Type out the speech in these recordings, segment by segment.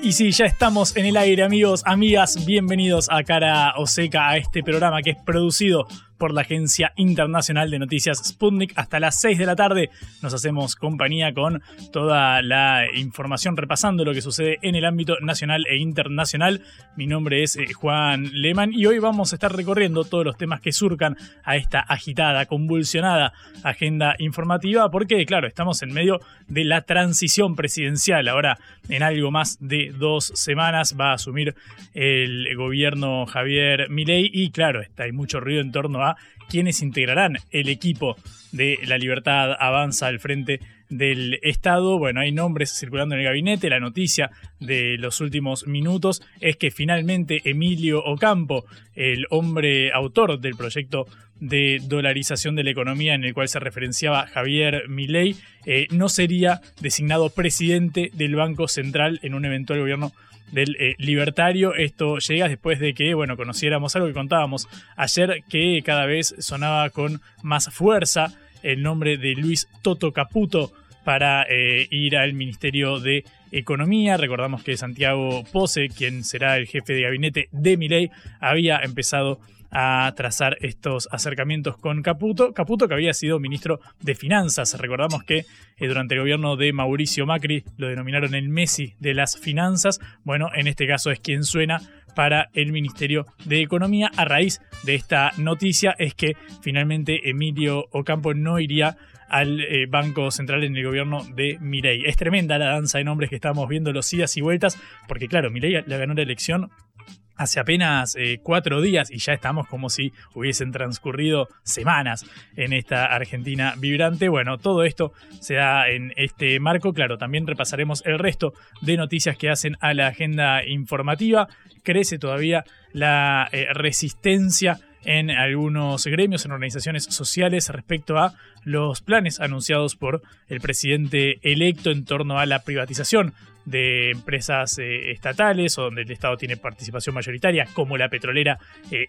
Y sí, ya estamos en el aire, amigos, amigas. Bienvenidos a Cara Oseca, a este programa que es producido por la Agencia Internacional de Noticias Sputnik. Hasta las 6 de la tarde nos hacemos compañía con toda la información repasando lo que sucede en el ámbito nacional e internacional. Mi nombre es eh, Juan Lehmann y hoy vamos a estar recorriendo todos los temas que surcan a esta agitada, convulsionada agenda informativa porque, claro, estamos en medio de la transición presidencial. Ahora, en algo más de dos semanas va a asumir el gobierno Javier Milei y, claro, está, hay mucho ruido en torno a quienes integrarán el equipo de La Libertad Avanza al frente del Estado. Bueno, hay nombres circulando en el gabinete. La noticia de los últimos minutos es que finalmente Emilio Ocampo, el hombre autor del proyecto de dolarización de la economía en el cual se referenciaba Javier Milei, eh, no sería designado presidente del Banco Central en un eventual gobierno del eh, libertario. Esto llega después de que, bueno, conociéramos algo que contábamos ayer, que cada vez sonaba con más fuerza el nombre de Luis Toto Caputo para eh, ir al Ministerio de Economía. Recordamos que Santiago Pose, quien será el jefe de gabinete de Miley, había empezado a trazar estos acercamientos con Caputo. Caputo que había sido ministro de Finanzas. Recordamos que eh, durante el gobierno de Mauricio Macri lo denominaron el Messi de las finanzas. Bueno, en este caso es quien suena para el Ministerio de Economía. A raíz de esta noticia es que finalmente Emilio Ocampo no iría al eh, Banco Central en el gobierno de Milei. Es tremenda la danza de nombres que estamos viendo, los idas y vueltas, porque claro, Milei le ganó la elección hace apenas eh, cuatro días y ya estamos como si hubiesen transcurrido semanas en esta Argentina vibrante. Bueno, todo esto se da en este marco. Claro, también repasaremos el resto de noticias que hacen a la agenda informativa. Crece todavía la eh, resistencia en algunos gremios, en organizaciones sociales respecto a los planes anunciados por el presidente electo en torno a la privatización de empresas eh, estatales o donde el Estado tiene participación mayoritaria, como la petrolera eh,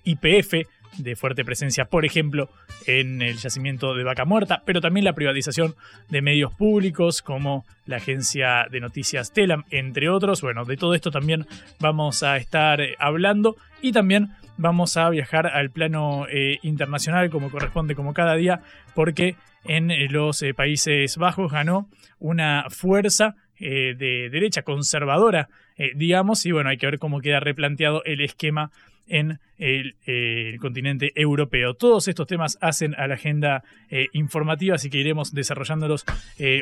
de fuerte presencia, por ejemplo, en el yacimiento de Vaca Muerta, pero también la privatización de medios públicos como la agencia de noticias Telam, entre otros. Bueno, de todo esto también vamos a estar eh, hablando y también vamos a viajar al plano internacional como corresponde como cada día, porque en los Países Bajos ganó una fuerza eh, de derecha conservadora, eh, digamos, y bueno, hay que ver cómo queda replanteado el esquema en el, continente europeo. Todos estos temas hacen a la agenda eh, informativa, así que iremos desarrollándolos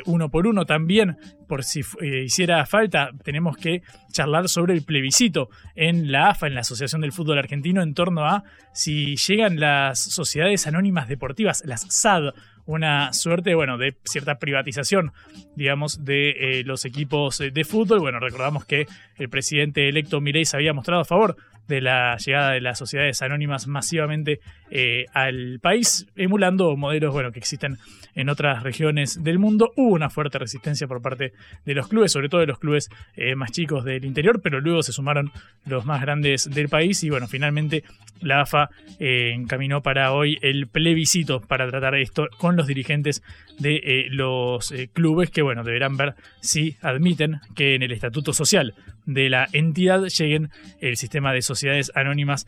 uno por uno. También, por si hiciera falta, tenemos que charlar sobre el plebiscito en la AFA, en la Asociación del Fútbol Argentino, en torno a si llegan las sociedades anónimas deportivas, las SAD, una suerte, bueno, de cierta privatización, digamos, de eh, los equipos de fútbol. Bueno, recordamos que el presidente electo Milei se había mostrado a favor de la llegada de las sociedades anónimas masivamente eh, al país, emulando modelos bueno, que existen en otras regiones del mundo. Hubo una fuerte resistencia por parte de los clubes, sobre todo de los clubes eh, más chicos del interior, pero luego se sumaron los más grandes del país y bueno, finalmente la AFA eh, encaminó para hoy el plebiscito para tratar esto con los dirigentes de los clubes que bueno, deberán ver si admiten que en el estatuto social de la entidad lleguen el sistema de sociedades anónimas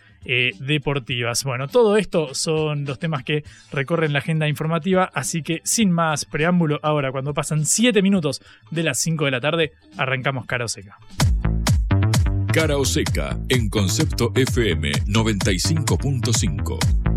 deportivas. Bueno, todo esto son los temas que recorren la agenda informativa, así que sin más preámbulo, ahora cuando pasan 7 minutos de las 5 de la tarde, arrancamos Cara o Seca. Cara o Seca en Concepto FM 95.5.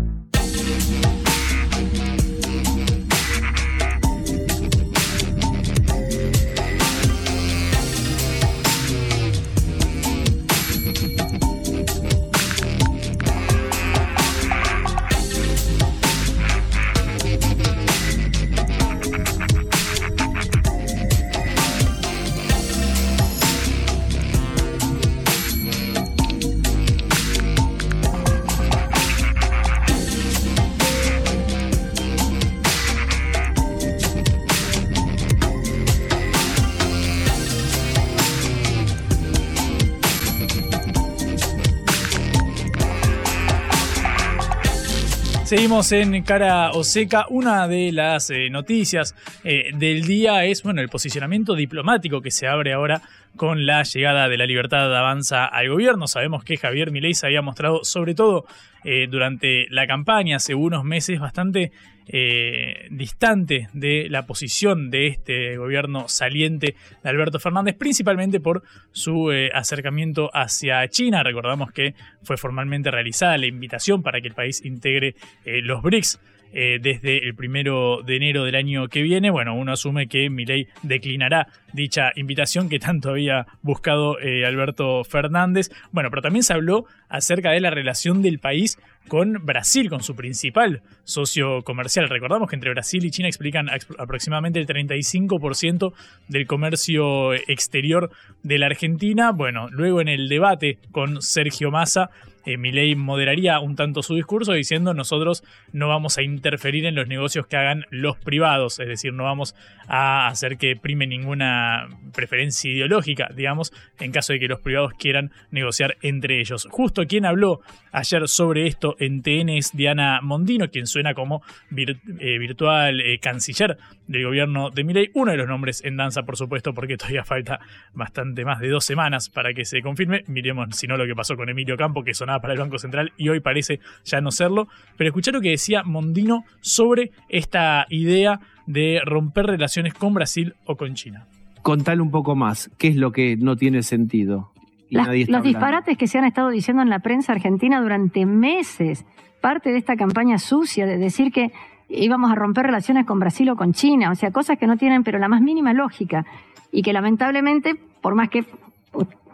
Seguimos en Cara Oseca. Una de las eh, noticias eh, del día es bueno, el posicionamiento diplomático que se abre ahora con la llegada de la libertad de avanza al gobierno. Sabemos que Javier Milei se había mostrado, sobre todo eh, durante la campaña, hace unos meses, bastante eh, distante de la posición de este gobierno saliente de Alberto Fernández, principalmente por su acercamiento hacia China. Recordamos que fue formalmente realizada la invitación para que el país integre los BRICS eh, desde el primero de enero del año que viene. Bueno, uno asume que Milei declinará dicha invitación que tanto había buscado eh, Alberto Fernández. Bueno, pero también se habló acerca de la relación del país con Brasil, con su principal socio comercial. Recordamos que entre Brasil y China explican aproximadamente el 35% del comercio exterior de la Argentina. Bueno, luego en el debate con Sergio Massa, eh, moderaría un tanto su discurso diciendo nosotros no vamos a interferir en los negocios que hagan los privados, es decir, no vamos a hacer que prime ninguna preferencia ideológica, digamos, en caso de que los privados quieran negociar entre ellos. Justo quien habló ayer sobre esto en TN es Diana Mondino, quien suena como eh, virtual eh, canciller del gobierno de Milei, uno de los nombres en danza, por supuesto, porque todavía falta bastante más de dos semanas para que se confirme. Miremos si no lo que pasó con Emilio Campo, que sonaba para el Banco Central y hoy parece ya no serlo. Pero escuchar lo que decía Mondino sobre esta idea de romper relaciones con Brasil o con China. Contale un poco más, ¿qué es lo que no tiene sentido? los disparates que se han estado diciendo en la prensa argentina durante meses, parte de esta campaña sucia de decir que íbamos a romper relaciones con Brasil o con China, o sea, cosas que no tienen pero la más mínima lógica y que lamentablemente, por más que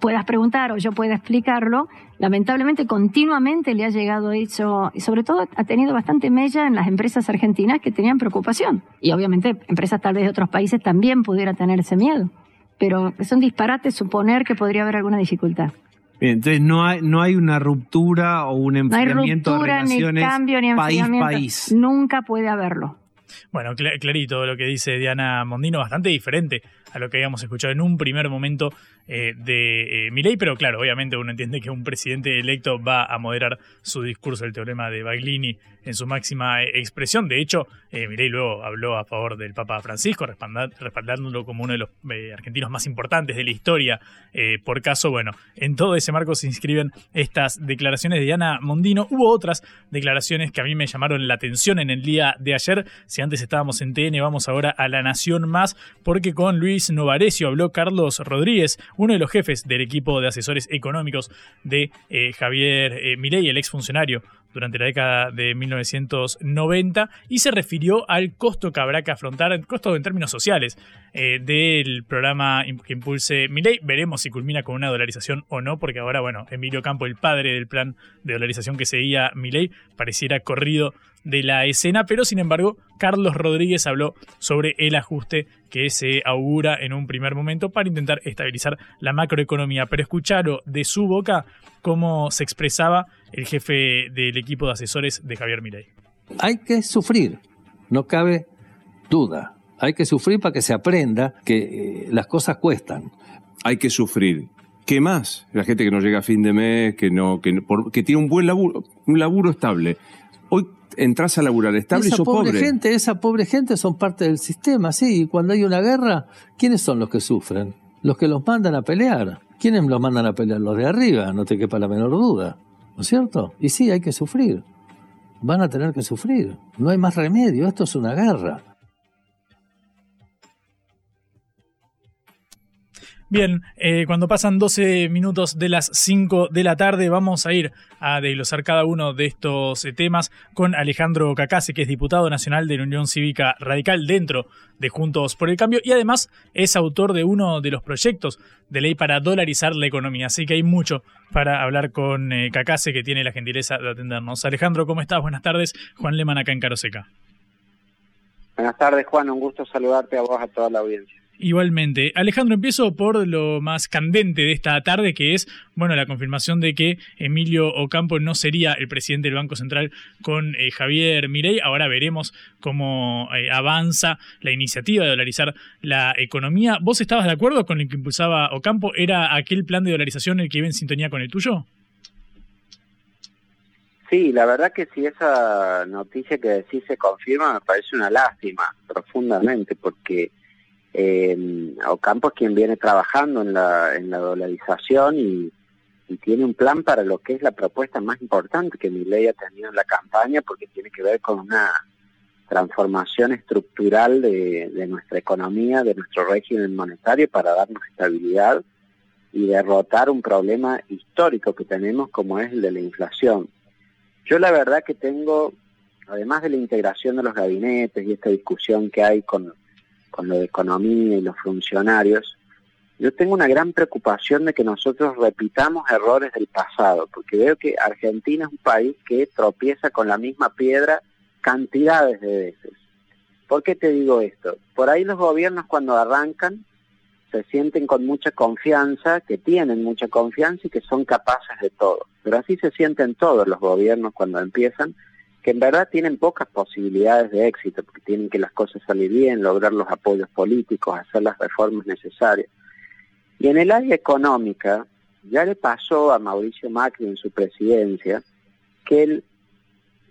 puedas preguntar o yo pueda explicarlo, lamentablemente continuamente le ha llegado eso y sobre todo ha tenido bastante mella en las empresas argentinas que tenían preocupación. Y obviamente empresas tal vez de otros países también pudieran tener ese miedo. Pero es un disparate suponer que podría haber alguna dificultad. Bien, entonces no hay, no hay una ruptura o un enfriamiento no hay ruptura, de relaciones ni cambio, ni país-país. Nunca puede haberlo. Bueno, clarito lo que dice Diana Mondino, bastante diferente a lo que habíamos escuchado en un primer momento eh, de eh, pero claro, obviamente uno entiende que un presidente electo va a moderar su discurso, el teorema de Baglini, en su máxima eh, expresión. De hecho, eh, Milei luego habló a favor del Papa Francisco, respaldándolo como uno de los argentinos más importantes de la historia. por caso, bueno, en todo ese marco se inscriben estas declaraciones de Diana Mondino. Hubo otras declaraciones que a mí me llamaron la atención en el día de ayer. Si antes estábamos en TN, vamos ahora a La Nación Más, porque con Luis Novarecio habló Carlos Rodríguez, uno de los jefes del equipo de asesores económicos de eh, Javier eh, Milei, el exfuncionario durante la década de 1990, y se refirió al costo que habrá que afrontar, el costo en términos sociales, eh, del programa que impulse Milei. Veremos si culmina con una dolarización o no, porque ahora, bueno, Emilio Campo, el padre del plan de dolarización que seguía Milei, pareciera corrido de la escena, pero sin embargo, Carlos Rodríguez habló sobre el ajuste que se augura en un primer momento para intentar estabilizar la macroeconomía. Pero escucharon de su boca cómo se expresaba el jefe del equipo de asesores de Javier Milei. Hay que sufrir, no cabe duda. Hay que sufrir para que se aprenda que eh, las cosas cuestan. Hay que sufrir. ¿Qué más? La gente que no llega a fin de mes, que no, que, que tiene un buen laburo, un laburo estable. Hoy entras a laburar estable esa y sos pobre, gente, esa pobre gente son parte del sistema, sí. Y cuando hay una guerra, ¿quiénes son los que sufren? Los que los mandan a pelear. ¿Quiénes los mandan a pelear? Los de arriba, no te quepa la menor duda. ¿No es cierto? Y sí, hay que sufrir. Van a tener que sufrir. No hay más remedio. Esto es una guerra. Bien, eh, cuando pasan 12 minutos de las 5 de la tarde, vamos a ir a desglosar cada uno de estos eh, temas con Alejandro Cacase, que es diputado nacional de la Unión Cívica Radical dentro de Juntos por el Cambio y además es autor de uno de los proyectos de ley para dolarizar la economía. Así que hay mucho para hablar con eh, Cacase, que tiene la gentileza de atendernos. Alejandro, ¿cómo estás? Buenas tardes. Juan Leman acá en Caroseca. Buenas tardes, Juan. Un gusto saludarte a vos, a toda la audiencia. Igualmente. Alejandro, empiezo por lo más candente de esta tarde, que es, bueno, la confirmación de que Emilio Ocampo no sería el presidente del Banco Central con eh, Javier Mirey. Ahora veremos cómo eh, avanza la iniciativa de dolarizar la economía. ¿Vos estabas de acuerdo con lo que impulsaba Ocampo? ¿Era aquel plan de dolarización el que iba en sintonía con el tuyo? Sí, la verdad que si esa noticia que decís se confirma me parece una lástima profundamente porque eh, Ocampo es quien viene trabajando en la, en la dolarización y, y tiene un plan para lo que es la propuesta más importante que mi ley ha tenido en la campaña porque tiene que ver con una transformación estructural de, de nuestra economía, de nuestro régimen monetario para darnos estabilidad y derrotar un problema histórico que tenemos como es el de la inflación. Yo la verdad que tengo, además de la integración de los gabinetes y esta discusión que hay con, con lo de economía y los funcionarios, yo tengo una gran preocupación de que nosotros repitamos errores del pasado, porque veo que Argentina es un país que tropieza con la misma piedra cantidades de veces. ¿Por qué te digo esto? Por ahí los gobiernos cuando arrancan se sienten con mucha confianza, que tienen mucha confianza y que son capaces de todo. Pero así se sienten todos los gobiernos cuando empiezan, que en verdad tienen pocas posibilidades de éxito, porque tienen que las cosas salir bien, lograr los apoyos políticos, hacer las reformas necesarias. Y en el área económica, ya le pasó a Mauricio Macri en su presidencia que él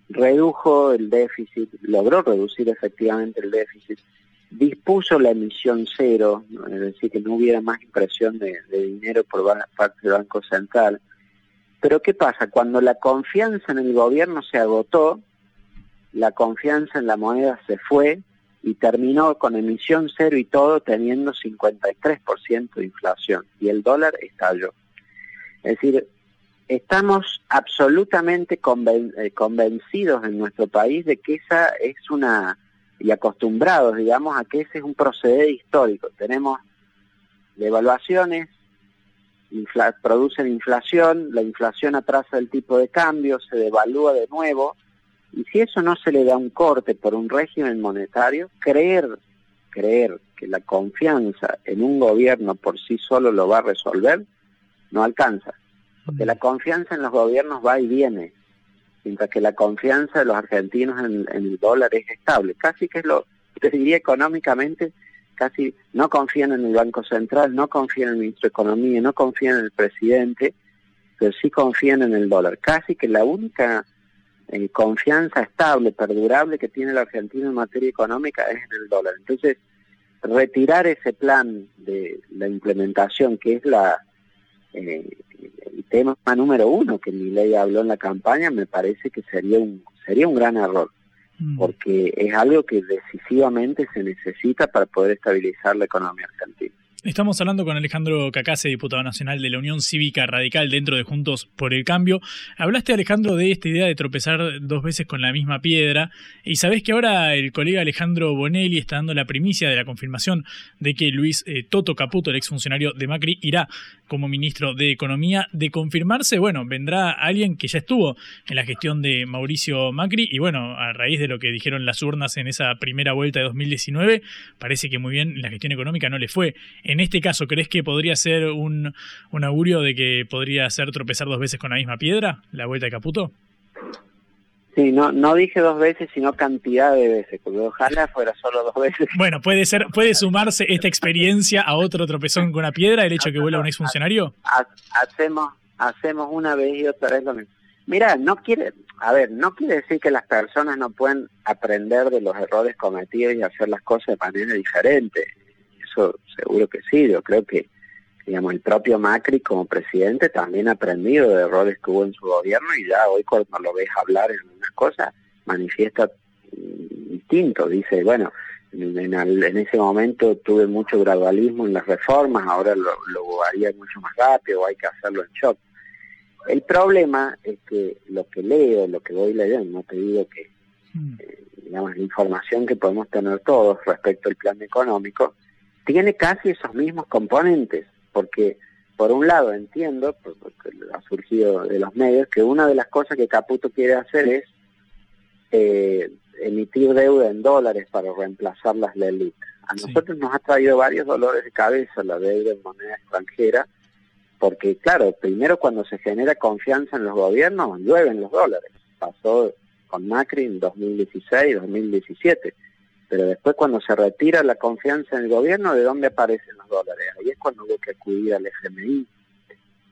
redujo el déficit, logró reducir efectivamente el déficit, dispuso la emisión cero, es decir, que no hubiera más impresión de, de dinero por parte del Banco Central. Pero ¿qué pasa? Cuando la confianza en el gobierno se agotó, la confianza en la moneda se fue y terminó con emisión cero y todo teniendo 53% de inflación y el dólar estalló. Es decir, estamos absolutamente eh, convencidos en nuestro país de que esa es una, y acostumbrados, digamos, a que ese es un proceder histórico. Tenemos devaluaciones, infla producen inflación, la inflación atrasa el tipo de cambio, se devalúa de nuevo, y si eso no se le da un corte por un régimen monetario, creer, creer que la confianza en un gobierno por sí solo lo va a resolver, no alcanza. Porque la confianza en los gobiernos va y viene, mientras que la confianza de los argentinos en, el dólar es estable. Casi que es lo, te diría económicamente, casi no confían en el Banco Central, no confían en el ministro de Economía, no confían en el presidente, pero sí confían en el dólar. Casi que la única eh, confianza estable, perdurable que tiene la Argentina en materia económica es en el dólar. Entonces, retirar ese plan de la implementación, que es la eh, el tema número uno que mi ley habló en la campaña, me parece que sería un, sería un gran error. Porque es algo que decisivamente se necesita para poder estabilizar la economía argentina. Estamos hablando con Alejandro Cacase, diputado nacional de la Unión Cívica Radical dentro de Juntos por el Cambio. Hablaste, Alejandro, de esta idea de tropezar dos veces con la misma piedra. Y sabés que ahora el colega Alejandro Bonelli está dando la primicia de la confirmación de que Luis eh, Toto Caputo, el exfuncionario de Macri, irá como ministro de Economía. De confirmarse, bueno, vendrá alguien que ya estuvo en la gestión de Mauricio Macri. Y bueno, a raíz de lo que dijeron las urnas en esa primera vuelta de 2019, parece que muy bien la gestión económica no le fue en este caso, ¿crees que podría ser un, un augurio de que podría ser tropezar dos veces con la misma piedra, la vuelta de Caputo? Sí, no, no dije dos veces, sino cantidad de veces, porque ojalá fuera solo dos veces. Bueno, puede ser, puede sumarse esta experiencia a otro tropezón con una piedra, el hecho de que vuela un exfuncionario. Hacemos, hacemos una vez y otra vez lo mismo. Mira, no quiere, a ver, no quiere decir que las personas no pueden aprender de los errores cometidos y hacer las cosas de manera diferente seguro que sí, yo creo que digamos el propio Macri como presidente también ha aprendido de errores que hubo en su gobierno y ya hoy cuando lo ves hablar en unas cosas manifiesta mm, distinto, dice, bueno, en, ese momento tuve mucho gradualismo en las reformas, ahora lo, lo haría mucho más rápido, hay que hacerlo en shock. El problema es que lo que leo, lo que voy leyendo, no te digo que, mm. eh, digamos, la información que podemos tener todos respecto al plan económico, tiene casi esos mismos componentes, porque por un lado entiendo, porque ha surgido de los medios, que una de las cosas que Caputo quiere hacer es eh, emitir deuda en dólares para reemplazar las LELIC. A nosotros nos ha traído varios dolores de cabeza la deuda en moneda extranjera, porque claro, primero cuando se genera confianza en los gobiernos, llueven los dólares. Pasó con Macri en 2016, 2017 pero después cuando se retira la confianza en el gobierno, ¿de dónde aparecen los dólares? Ahí es cuando hubo que acudir al FMI.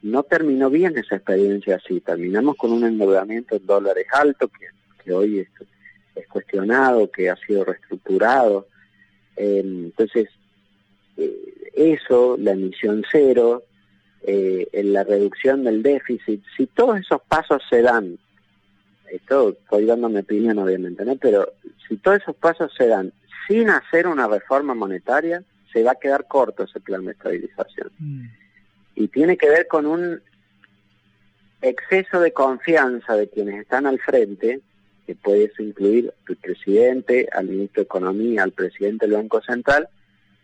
no terminó bien esa experiencia así. Terminamos con un endeudamiento en dólares alto que, hoy es, es, cuestionado, que ha sido reestructurado. Eh, entonces, eh, eso, la emisión cero, eh, en la reducción del déficit, si todos esos pasos se dan, esto estoy dando mi opinión obviamente, ¿no? pero si todos esos pasos se dan sin hacer una reforma monetaria, se va a quedar corto ese plan de estabilización. Mm. Y tiene que ver con un exceso de confianza de quienes están al frente, que puede incluir al presidente, al ministro de Economía, al presidente del Banco Central,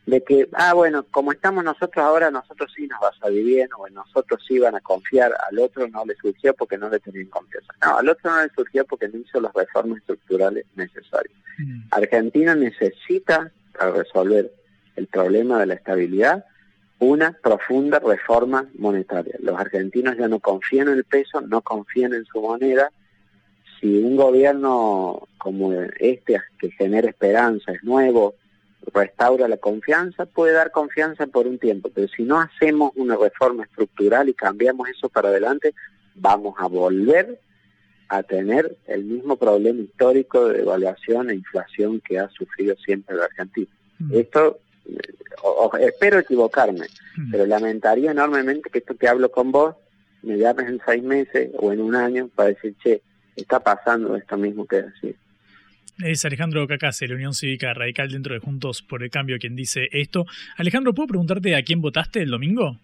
de que, ah, bueno, como estamos nosotros ahora, nosotros sí nos va a salir bien, o nosotros sí van a confiar, al otro no le surgió porque no le tenían confianza. No, al otro no le surgió porque no hizo las reformas estructurales necesarias. Mm. Argentina necesita, para resolver el problema de la estabilidad, una profunda reforma monetaria. Los argentinos ya no confían en el peso, no confían en su moneda. Si un gobierno como este, que genera esperanza, es nuevo, restaura la confianza, puede dar confianza por un tiempo, pero si no hacemos una reforma estructural y cambiamos eso para adelante, vamos a volver a tener el mismo problema histórico de devaluación e inflación que ha sufrido siempre la Argentina. Mm. Esto, espero equivocarme, mm. pero lamentaría enormemente que esto que hablo con vos me llames en seis meses o en un año para decir, che, está pasando esto mismo que decís. Es Alejandro Cacase, la Unión Cívica Radical dentro de Juntos por el Cambio, quien dice esto. Alejandro, ¿puedo preguntarte a quién votaste el domingo?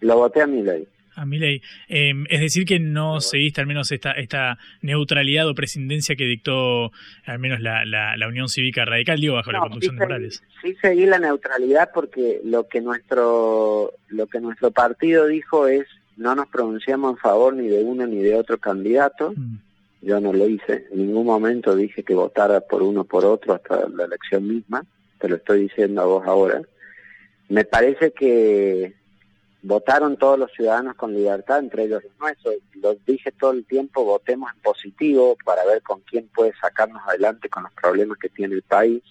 Lo voté a Milei. A Milei. Em, es decir, que no seguiste al menos esta, esta neutralidad o presidencia que dictó al menos la, la, Unión Cívica Radical, digo, bajo la conducción de Morales. Sí seguí la neutralidad porque lo que nuestro lo que nuestro partido dijo es no nos pronunciamos en favor ni de uno ni de otro candidato. Mm yo no lo hice, en ningún momento dije que votara por uno por otro hasta la elección misma, te lo estoy diciendo a vos ahora. Me parece que votaron todos los ciudadanos con libertad, entre ellos los nuestros. Lo dije todo el tiempo, votemos en positivo para ver con quién puede sacarnos adelante con los problemas que tiene el país.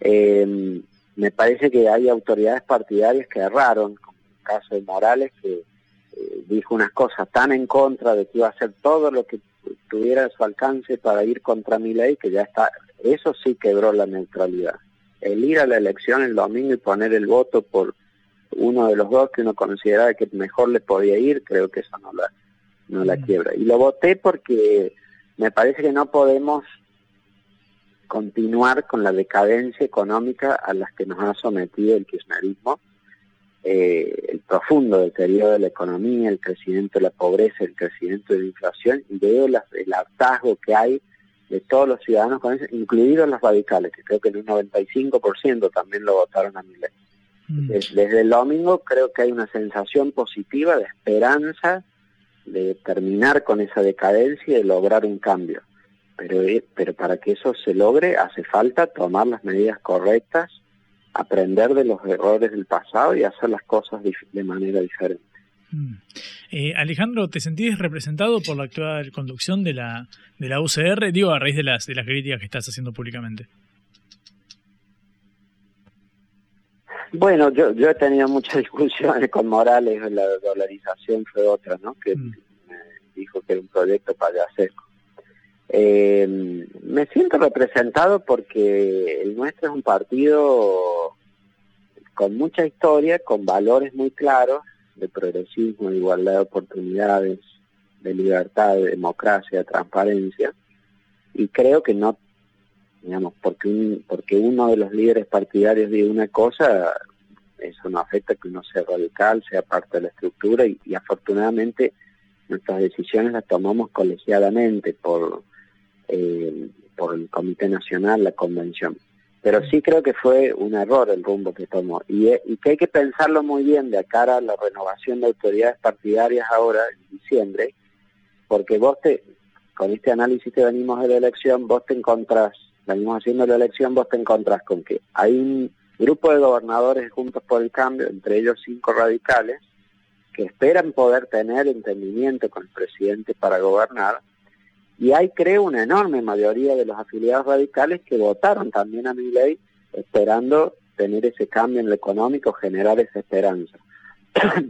Eh, me parece que hay autoridades partidarias que erraron, como el caso de Morales, que eh, dijo unas cosas tan en contra de que iba a hacer todo lo que tuviera su alcance para ir contra mi ley, que ya está, eso sí quebró la neutralidad. El ir a la elección el domingo y poner el voto por uno de los dos que uno consideraba que mejor le podía ir, creo que eso no la, no la mm. quiebra. Y lo voté porque me parece que no podemos continuar con la decadencia económica a las que nos ha sometido el kirchnerismo eh, el profundo deterioro de la economía, el crecimiento de la pobreza, el crecimiento de la inflación, y veo el hartazgo que hay de todos los ciudadanos con eso, incluidos los radicales, que creo que en un 95% también lo votaron a mi ley. Mm. Desde el domingo creo que hay una sensación positiva de esperanza de terminar con esa decadencia y de lograr un cambio. Pero, eh, pero para que eso se logre hace falta tomar las medidas correctas aprender de los errores del pasado y hacer las cosas de manera diferente. Mm. Eh, Alejandro, ¿te sentís representado por la actual conducción de la, de la UCR? Digo, a raíz de las, de las críticas que estás haciendo públicamente. Bueno, yo, yo he tenido muchas discusiones con Morales, la dolarización fue otra, ¿no? Que mm. me dijo que era un proyecto payasesco. Eh, me siento representado porque el nuestro es un partido con mucha historia, con valores muy claros de progresismo, de igualdad de oportunidades, de libertad, de democracia, de transparencia. Y creo que no, digamos, porque, porque uno de los líderes partidarios diga una cosa, eso no afecta que uno sea radical, sea parte de la estructura y, y afortunadamente nuestras decisiones las tomamos colegiadamente por eh, por el Comité Nacional, la convención. Pero sí creo que fue un error el rumbo que tomó y, eh, y que hay que pensarlo muy bien de cara a la renovación de autoridades partidarias ahora, en diciembre, porque vos te, con este análisis que venimos de la elección, vos te encontrás, venimos haciendo la elección, vos te encontrás con que hay un grupo de gobernadores juntos por el cambio, entre ellos cinco radicales, que esperan poder tener entendimiento con el presidente para gobernar, y hay, creo, una enorme mayoría de los afiliados radicales que votaron también a mi ley esperando tener ese cambio en lo económico, generar esa esperanza.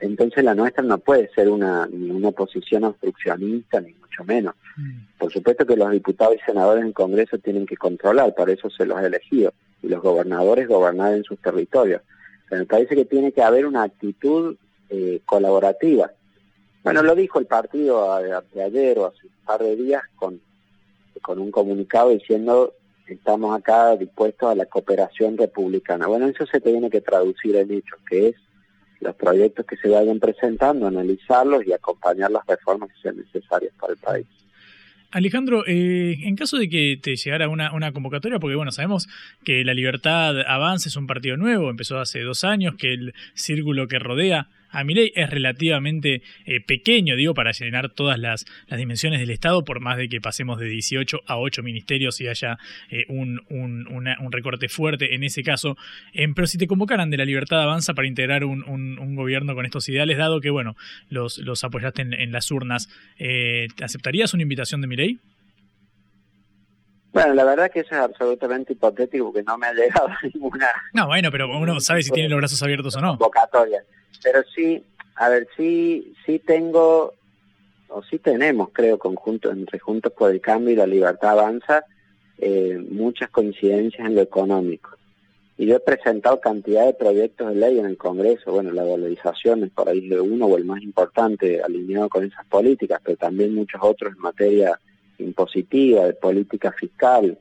Entonces la nuestra no puede ser una, ni una posición obstruccionista, ni mucho menos. Por supuesto que los diputados y senadores en Congreso tienen que controlar, para eso se los ha elegido, y los gobernadores gobernar en sus territorios. Pero me parece que tiene que haber una actitud eh, colaborativa. Bueno, lo dijo el partido de ayer o hace un par de días con, con un comunicado diciendo estamos acá dispuestos a la cooperación republicana. Bueno, eso se tiene que traducir en hechos, que es los proyectos que se vayan presentando, analizarlos y acompañar las reformas que sean necesarias para el país. Alejandro, eh, en caso de que te llegara una, una, convocatoria, porque bueno, sabemos que la Libertad Avance es un partido nuevo, empezó hace dos años, que el círculo que rodea a ley es relativamente eh, pequeño, digo, para llenar todas las, las, dimensiones del Estado, por más de que pasemos de 18 a 8 ministerios y haya eh, un, un, un, recorte fuerte en ese caso. Em, pero si te convocaran de la Libertad Avanza para integrar un, gobierno con estos ideales, dado que, bueno, los, los apoyaste en, las urnas, eh, ¿aceptarías una invitación de ley? Bueno, la verdad que eso es absolutamente hipotético porque no me ha llegado ninguna. No, bueno, pero uno sabe si tiene los brazos abiertos o no. Convocatoria. Pero sí, a ver, sí, sí tengo, o sí tenemos, creo, conjunto, entre Juntos por el Cambio y la Libertad Avanza, eh, muchas coincidencias en lo económico. Y yo he presentado cantidad de proyectos de ley en el Congreso, bueno, la valorización es por ahí de uno o el más importante alineado con esas políticas, pero también muchos otros en materia impositiva, de política fiscal.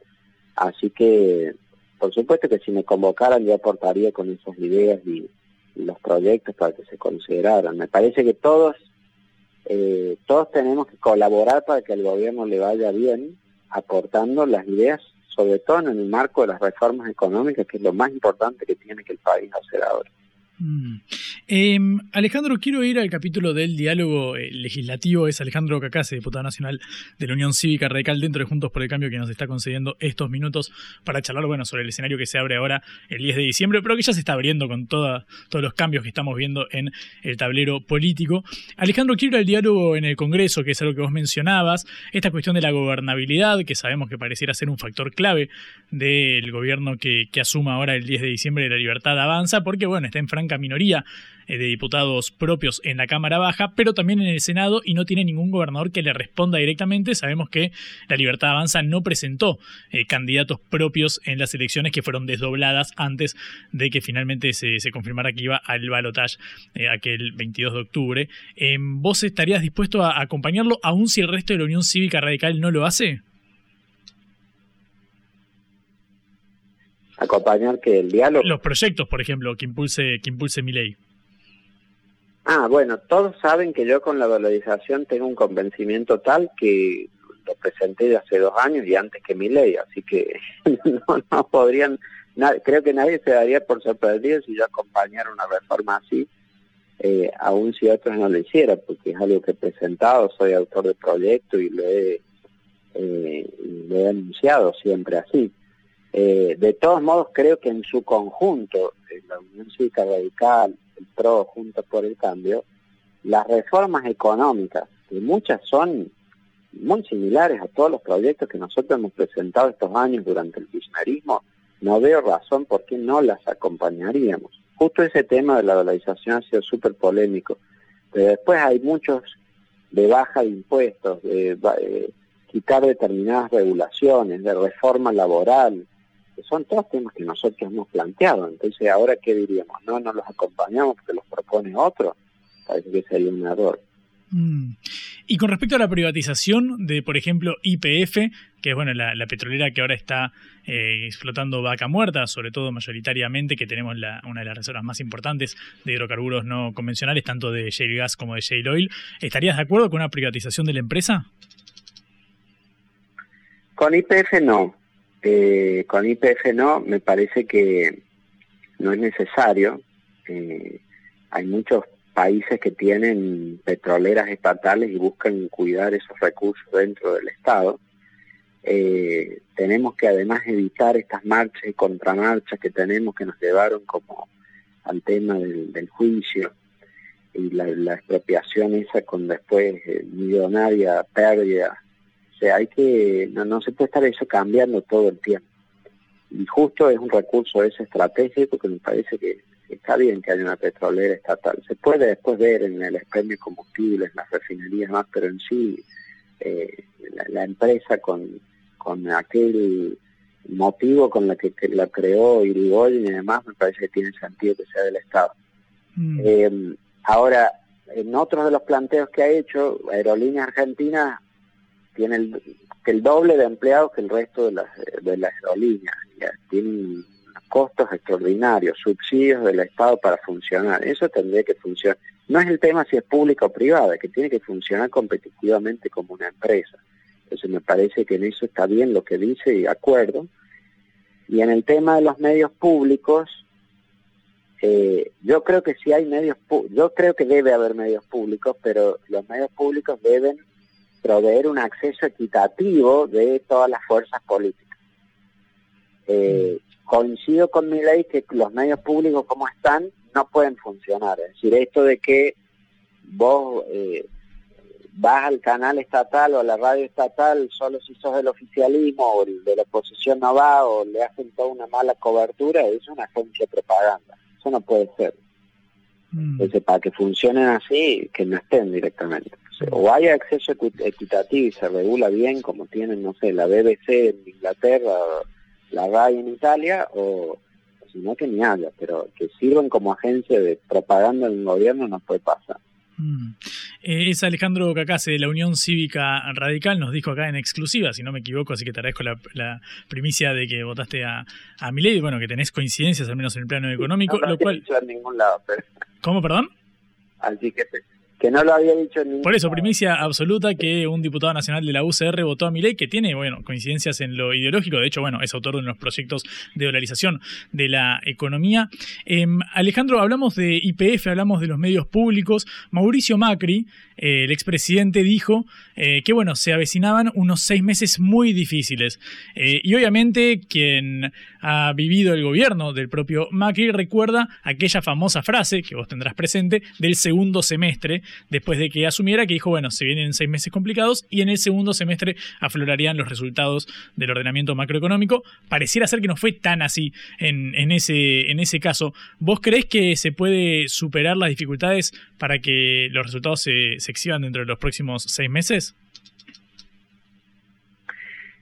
Así que, por supuesto que si me convocaran yo aportaría con esas ideas y, los proyectos para que se consideraran. Me parece que todos, eh, todos tenemos que colaborar para que al gobierno le vaya bien, aportando las ideas, sobre todo en el marco de las reformas económicas, que es lo más importante que tiene que el país hacer ahora. Mm. Em, Alejandro, quiero ir al capítulo del diálogo eh, legislativo. Es Alejandro Cacase, diputado nacional de la Unión Cívica Radical dentro de Juntos por el Cambio, que nos está concediendo estos minutos para charlar bueno, sobre el escenario que se abre ahora el 10 de diciembre, pero que ya se está abriendo con todos los cambios que estamos viendo en el tablero político. Alejandro, quiero ir al diálogo en el Congreso, que es algo que vos mencionabas, esta cuestión de la gobernabilidad, que sabemos que pareciera ser un factor clave del gobierno que, que asuma ahora el 10 de diciembre de la libertad avanza, porque bueno, está en franca minoría eh, de diputados propios en la Cámara Baja, pero también en el Senado y no tiene ningún gobernador que le responda directamente. Sabemos que la Libertad Avanza no presentó eh, candidatos propios en las elecciones que fueron desdobladas antes de que finalmente se, confirmara que iba al balotaje eh, aquel 22 de octubre. ¿Vos estarías dispuesto a acompañarlo aun si el resto de la Unión Cívica Radical no lo hace? Acompañar que el diálogo. Los proyectos, por ejemplo, que impulse, que impulse mi ley. Ah, bueno, todos saben que yo con la valorización tengo un convencimiento tal que lo presenté de hace dos años y antes que mi ley, así que no, podrían, creo que nadie se daría por sorprendido si yo acompañara una reforma así, eh, aun si otros no lo hicieran, porque es algo que he presentado, soy autor del proyecto y lo he, eh, lo he anunciado siempre así. Eh, de todos modos, creo que en su conjunto, en la Unión Cívica Radical, el PRO, Juntos por el Cambio, las reformas económicas, que muchas son muy similares a todos los proyectos que nosotros hemos presentado estos años durante el kirchnerismo, no veo razón por qué no las acompañaríamos. Justo ese tema de la dolarización ha sido súper polémico, pero después hay muchos de baja de impuestos, de eh, quitar determinadas regulaciones, de reforma laboral, son todos temas que nosotros hemos planteado. Entonces, ¿ahora qué diríamos? No, no los acompañamos porque los propone otro. Parece que sería un error. Mm. Y con respecto a la privatización de, por ejemplo, IPF, que es bueno la, petrolera que ahora está eh, explotando vaca muerta, sobre todo mayoritariamente, que tenemos una de las reservas más importantes de hidrocarburos no convencionales, tanto de shale gas como de shale oil, ¿estarías de acuerdo con una privatización de la empresa? Con IPF no. Eh, con IPF no, me parece que no es necesario. Eh, hay muchos países que tienen petroleras estatales y buscan cuidar esos recursos dentro del Estado. Eh, tenemos que además evitar estas marchas y contramarchas que tenemos que nos llevaron como al tema del, juicio y la, expropiación esa con después millonaria pérdida hay que, no, no se puede estar eso cambiando todo el tiempo. Y justo es un recurso ese estratégico que me parece que está bien que haya una petrolera estatal. Se puede después ver en el expendio de combustibles, en las refinerías más, pero en sí eh, la, empresa con, con aquel motivo con la que, la creó Irigoyen y demás, me parece que tiene sentido que sea del Estado. Mm. Eh, ahora, en otros de los planteos que ha hecho, Aerolíneas Argentinas tiene el, doble de empleados que el resto de las, de las aerolíneas. Ya, tienen costos extraordinarios, subsidios del Estado para funcionar. Eso tendría que funcionar. No es el tema si es pública o privada, que tiene que funcionar competitivamente como una empresa. Entonces me parece que en eso está bien lo que dice y acuerdo. Y en el tema de los medios públicos, eh, yo creo que si hay medios, yo creo que debe haber medios públicos, pero los medios públicos deben proveer un acceso equitativo de todas las fuerzas políticas. Eh, coincido con mi ley que los medios públicos como están no pueden funcionar. Es decir, esto de que vos eh, vas al canal estatal o a la radio estatal solo si sos del oficialismo o de la oposición no va o le hacen toda una mala cobertura, es una agencia de propaganda. Eso no puede ser. Mm. Entonces, para que funcionen así, que no estén directamente. O hay acceso equitativo y se regula bien, como tienen, no sé, la BBC en Inglaterra, la RAI en Italia, o si no, que ni haya, pero que sirvan como agencia de propaganda en el gobierno no puede pasar. Mm. Eh, es Alejandro Cacase de la Unión Cívica Radical, nos dijo acá en exclusiva, si no me equivoco, así que te agradezco la, primicia de que votaste a, a Milei, bueno, que tenés coincidencias al menos en el plano económico, no, lo cual... ningún lado, pero... ¿Cómo, perdón? Así que que no lo había dicho en Por eso, primicia absoluta que un diputado nacional de la UCR votó a mi ley, que tiene, bueno, coincidencias en lo ideológico, de hecho, bueno, es autor de unos proyectos de dolarización de la economía. Em, Alejandro, hablamos de IPF, hablamos de los medios públicos. Mauricio Macri, eh, el expresidente, dijo eh, que, bueno, se avecinaban unos seis meses muy difíciles. Eh, y obviamente quien ha vivido el gobierno del propio Macri recuerda aquella famosa frase, que vos tendrás presente, del segundo semestre, después de que asumiera, que dijo, bueno, se vienen seis meses complicados y en el segundo semestre aflorarían los resultados del ordenamiento macroeconómico. Pareciera ser que no fue tan así en, ese, en ese caso. ¿Vos creés que se puede superar las dificultades para que los resultados se, se exhiban dentro de los próximos seis meses?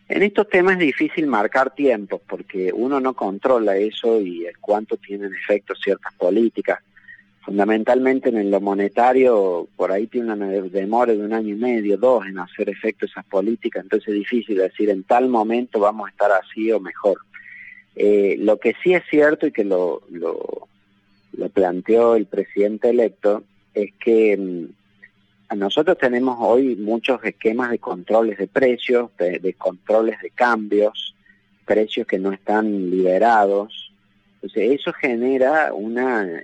En estos temas es difícil marcar tiempos porque uno no controla eso y cuánto tienen efecto ciertas políticas fundamentalmente en lo monetario, por ahí tiene una demora de un año y medio, dos, en hacer efecto esas políticas, entonces es difícil decir en tal momento vamos a estar así o mejor. Eh, lo que sí es cierto y que lo, lo, planteó el presidente electo es que mm, nosotros tenemos hoy muchos esquemas de controles de precios, de controles de cambios, precios que no están liberados. Entonces eso genera una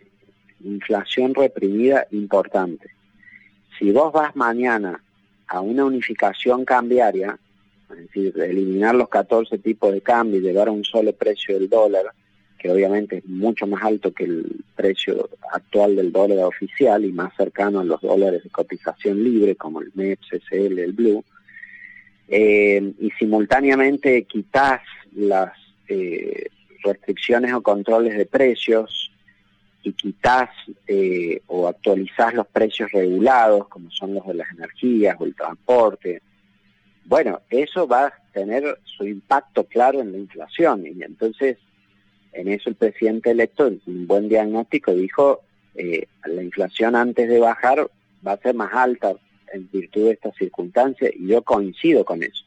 inflación reprimida importante. Si vos vas mañana a una unificación cambiaria, es decir, eliminar los 14 tipos de cambio y llevar a un solo precio del dólar, que obviamente es mucho más alto que el precio actual del dólar oficial y más cercano a los dólares de cotización libre como el MEPS, SL, el Blue, eh, y simultáneamente quitas las eh, restricciones o controles de precios y quitas eh, o actualizás los precios regulados, como son los de las energías o el transporte, bueno, eso va a tener su impacto claro en la inflación. Y entonces, en eso el presidente electo, un buen diagnóstico, dijo, eh, la inflación antes de bajar va a ser más alta en virtud de estas circunstancias, y yo coincido con eso.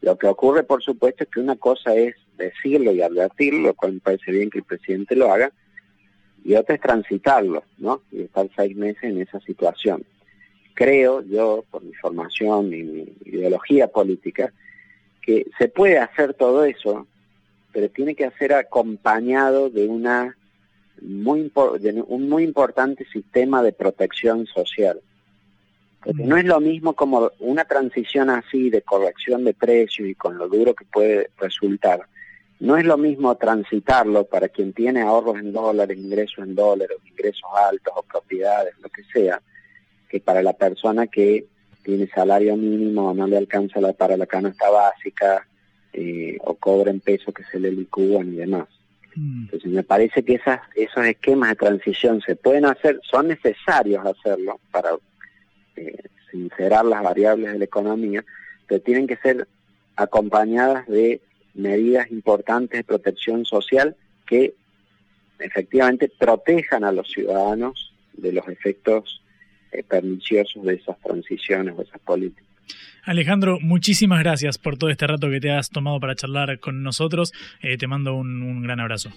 Lo que ocurre, por supuesto, es que una cosa es decirlo y advertirlo, lo cual me parece bien que el presidente lo haga, y otra es transitarlo, ¿no? Y estar seis meses en esa situación. Creo yo, por mi formación y mi ideología política, que se puede hacer todo eso, pero tiene que ser acompañado de una muy un muy importante sistema de protección social. Porque no es lo mismo como una transición así de corrección de precios y con lo duro que puede resultar, no es lo mismo transitarlo para quien tiene ahorros en dólares, ingresos en dólares, ingresos altos o propiedades, lo que sea, que para la persona que tiene salario mínimo o no le alcanza para la canasta básica eh, o cobra en pesos que se le licúan y demás. Entonces me parece que esas, esos esquemas de transición se pueden hacer, son necesarios hacerlo para eh, sincerar las variables de la economía, pero tienen que ser acompañadas de medidas importantes de protección social que efectivamente protejan a los ciudadanos de los efectos eh, perniciosos de esas transiciones o esas políticas. Alejandro, muchísimas gracias por todo este rato que te has tomado para charlar con nosotros. Eh, te mando un, gran abrazo.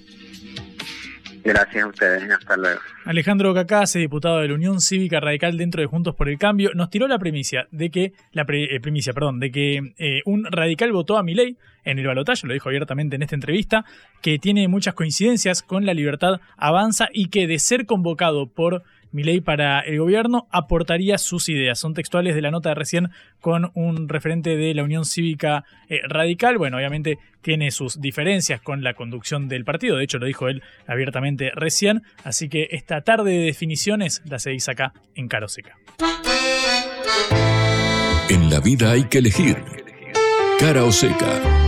Gracias a ustedes, hasta luego. Alejandro Cacase, diputado de la Unión Cívica Radical dentro de Juntos por el Cambio, nos tiró la premisa de que la eh, primicia, perdón, de que eh, un radical votó a Milei en el balotaje, lo dijo abiertamente en esta entrevista, que tiene muchas coincidencias con la libertad avanza y que de ser convocado por ley para el gobierno aportaría sus ideas. Son textuales de la nota de recién con un referente de la Unión Cívica eh, Radical. Bueno, obviamente tiene sus diferencias con la conducción del partido, de hecho lo dijo él abiertamente recién, así que esta tarde de definiciones la seguís acá en Caro Seca. En la vida hay que elegir. Cara o seca.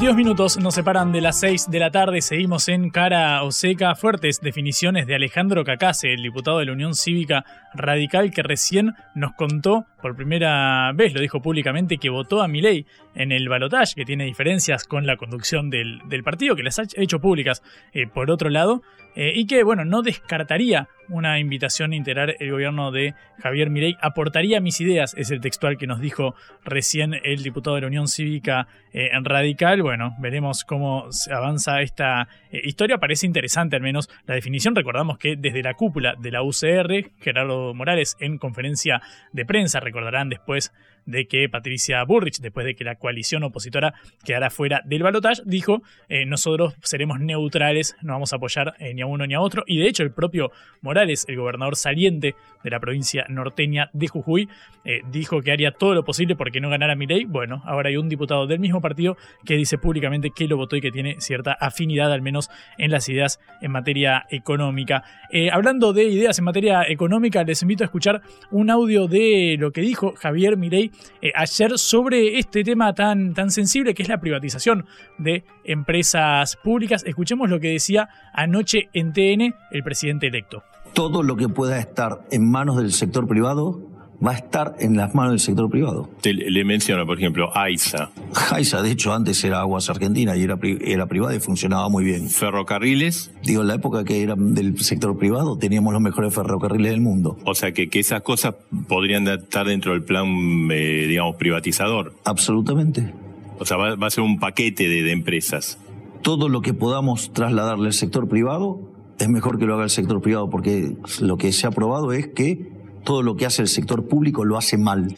22 minutos nos separan de las 6 de la tarde. Seguimos en cara o seca. Fuertes definiciones de Alejandro Cacase, el diputado de la Unión Cívica Radical, que recién nos contó por primera vez, lo dijo públicamente, que votó a Milei en el balotaje, que tiene diferencias con la conducción del, partido, que las ha hecho públicas eh, por otro lado, eh, y que, bueno, no descartaría una invitación a integrar el gobierno de Javier Milei. Aportaría mis ideas, es el textual que nos dijo recién el diputado de la Unión Cívica eh, Radical. Bueno, veremos cómo avanza esta eh, historia. Parece interesante al menos la definición. Recordamos que desde la cúpula de la UCR, Gerardo Morales en conferencia de prensa, recordarán después de que Patricia Burrich, después de que la coalición opositora quedara fuera del balotaje, dijo, eh, nosotros seremos neutrales, no vamos a apoyar eh, ni a uno ni a otro. Y de hecho el propio Morales, el gobernador saliente de la provincia norteña de Jujuy, eh, dijo que haría todo lo posible porque no ganara Milei. Bueno, ahora hay un diputado del mismo partido que dice públicamente que lo votó y que tiene cierta afinidad, al menos en las ideas en materia económica. hablando de ideas en materia económica, les invito a escuchar un audio de lo que dijo Javier Milei eh, ayer sobre este tema tan, tan sensible que es la privatización de empresas públicas. Escuchemos lo que decía anoche en TN el presidente electo. Todo lo que pueda estar en manos del sector privado va a estar en las manos del sector privado. le menciono, por ejemplo, AISA. AISA, de hecho, antes era Aguas Argentina y era, era privada y funcionaba muy bien. ¿Ferrocarriles? Digo, en la época que era del sector privado teníamos los mejores ferrocarriles del mundo. O sea, que, que esas cosas podrían estar dentro del plan, eh, digamos, privatizador. Absolutamente. O sea, va, a ser un paquete de, de empresas. Todo lo que podamos trasladarle al sector privado es mejor que lo haga el sector privado porque lo que se ha probado es que todo lo que hace el sector público lo hace mal.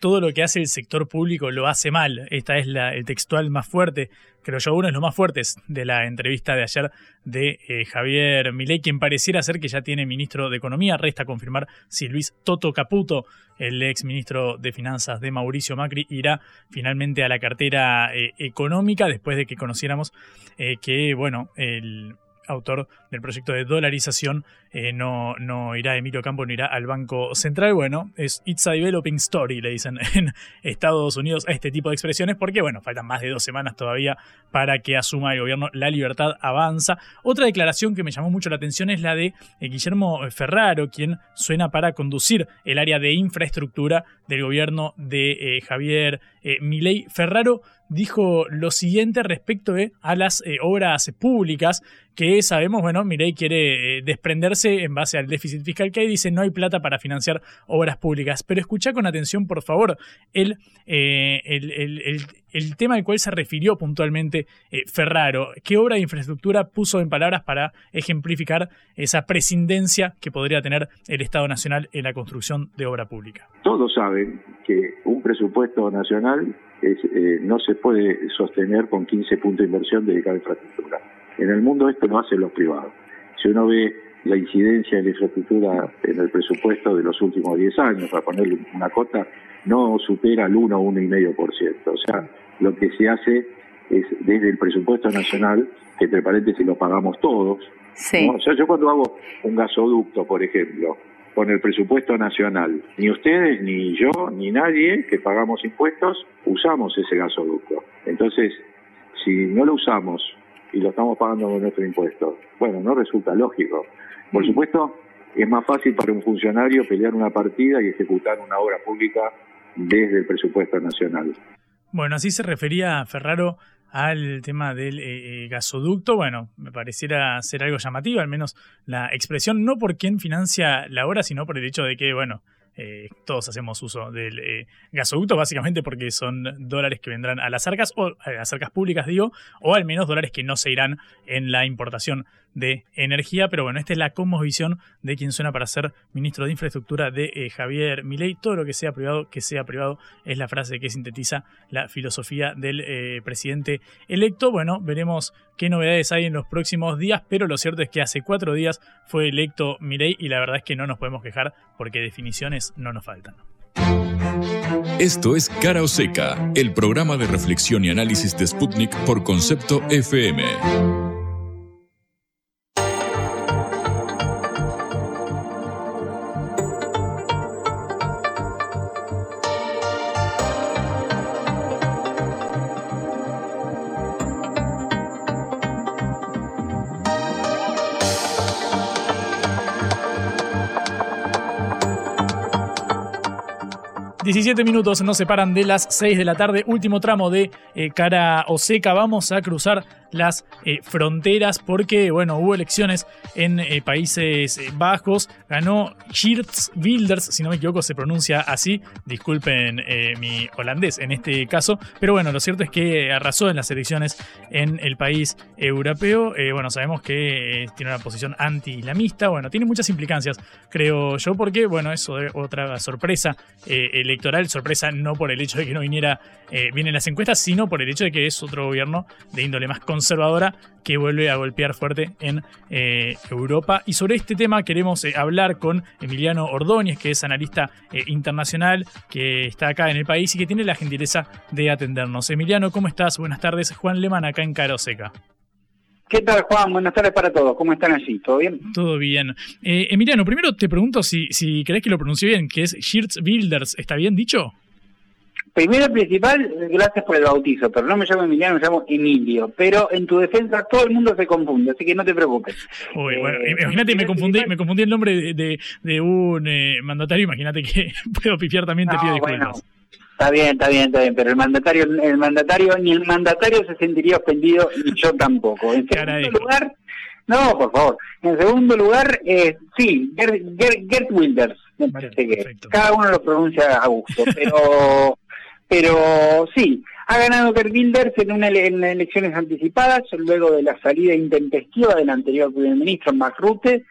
Todo lo que hace el sector público lo hace mal. Esta es el textual más fuerte, creo yo, uno de los más fuertes de la entrevista de ayer de eh, Javier Milei, quien pareciera ser que ya tiene ministro de Economía. Resta confirmar si Luis Toto Caputo, el ex ministro de Finanzas de Mauricio Macri, irá finalmente a la cartera eh, económica después de que conociéramos eh, que, bueno, el autor del proyecto de dolarización, eh, no, no irá Emilio Campo, no irá al Banco Central. Bueno, es It's a Developing Story, le dicen en Estados Unidos a este tipo de expresiones, porque bueno, faltan más de dos semanas todavía para que asuma el gobierno La Libertad Avanza. Otra declaración que me llamó mucho la atención es la de eh, Guillermo Ferraro, quien suena para conducir el área de infraestructura del gobierno de eh, Javier Milei. Ferraro dijo lo siguiente respecto a las obras públicas que sabemos, bueno, Mirei quiere eh, desprenderse en base al déficit fiscal que hay, dice no hay plata para financiar obras públicas. Pero escucha con atención, por favor, el, eh, el, tema al cual se refirió puntualmente eh, Ferraro. ¿Qué obra de infraestructura puso en palabras para ejemplificar esa prescindencia que podría tener el Estado Nacional en la construcción de obra pública? Todos saben que un presupuesto nacional no se puede sostener con 15 puntos de inversión dedicada a infraestructura en el mundo esto no hacen los privados. Si uno ve la incidencia de la infraestructura en el presupuesto de los últimos 10 años, para ponerle una cota, no supera el 1 o 1,5%. O sea, lo que se hace es desde el presupuesto nacional, que entre paréntesis lo pagamos todos. O sea, yo cuando hago un gasoducto, por ejemplo, con el presupuesto nacional, ni ustedes, ni yo, ni nadie que pagamos impuestos, usamos ese gasoducto. Entonces, si no lo usamos y lo estamos pagando con nuestro impuesto, bueno, no resulta lógico. Por supuesto, es más fácil para un funcionario pelear una partida y ejecutar una obra pública desde el presupuesto nacional. Bueno, así se refería Ferraro al tema del eh, eh, gasoducto. Bueno, me pareciera ser algo llamativo, al menos la expresión, no por quién financia la obra, sino por el hecho de que, bueno, eh, todos hacemos uso del eh, gasoducto, básicamente porque son dólares que vendrán a las arcas, o a las arcas públicas, digo, o al menos dólares que no se irán en la importación de energía. Pero bueno, esta es la visión de quien suena para ser ministro de Infraestructura de eh, Javier Milei. Todo lo que sea privado, que sea privado, es la frase que sintetiza la filosofía del presidente electo. Bueno, veremos qué novedades hay en los próximos días, pero lo cierto es que hace cuatro días fue electo Milei y la verdad es que no nos podemos quejar porque definiciones no nos faltan. Esto es Cara o Seca, el programa de reflexión y análisis de Sputnik por concepto FM. 17 minutos nos separan de las 6 de la tarde, último tramo de eh, cara o seca. Vamos a cruzar las eh, fronteras porque, bueno, hubo elecciones en eh, Países Bajos. Ganó Geert Wilders, si no me equivoco se pronuncia así. Disculpen mi holandés en este caso. Pero bueno, lo cierto es que arrasó en las elecciones en el país europeo. bueno, sabemos que tiene una posición anti-islamista. Bueno, tiene muchas implicancias, creo yo, porque, bueno, eso es otra sorpresa electoral. Sorpresa no por el hecho de que no viniera bien en las encuestas, sino por el hecho de que es otro gobierno de índole más conservador conservadora que vuelve a golpear fuerte en eh, Europa. Y sobre este tema queremos eh, hablar con Emiliano Ordóñez, que es analista eh, internacional, que está acá en el país y que tiene la gentileza de atendernos. Emiliano, ¿cómo estás? Buenas tardes. Juan Leman acá en Caroseca. ¿Qué tal, Juan? Buenas tardes para todos. ¿Cómo están allí? ¿Todo bien? Todo bien. Emiliano, primero te pregunto si, si crees que lo pronuncie bien, que es Shirts Builders. ¿Está bien dicho? Primero principal, gracias por el bautizo, pero no me llamo Emiliano, me llamo Emilio. Pero en tu defensa todo el mundo se confunde, así que no te preocupes. Uy, bueno, eh, imagínate, me confundí, me confundí el nombre de, de, un eh, mandatario, imagínate que puedo pifiar también, te pido disculpas. está bien, está bien, está bien, pero el mandatario, el mandatario, ni el mandatario se sentiría ofendido, ni yo tampoco. En segundo lugar, no, por favor. En segundo lugar, eh, sí, Gert, Wilders, me parece que cada uno lo pronuncia a gusto, pero pero sí, ha ganado Gerd Wilders en, una, en elecciones anticipadas, luego de la salida intempestiva del anterior primer ministro, Mark Rutte,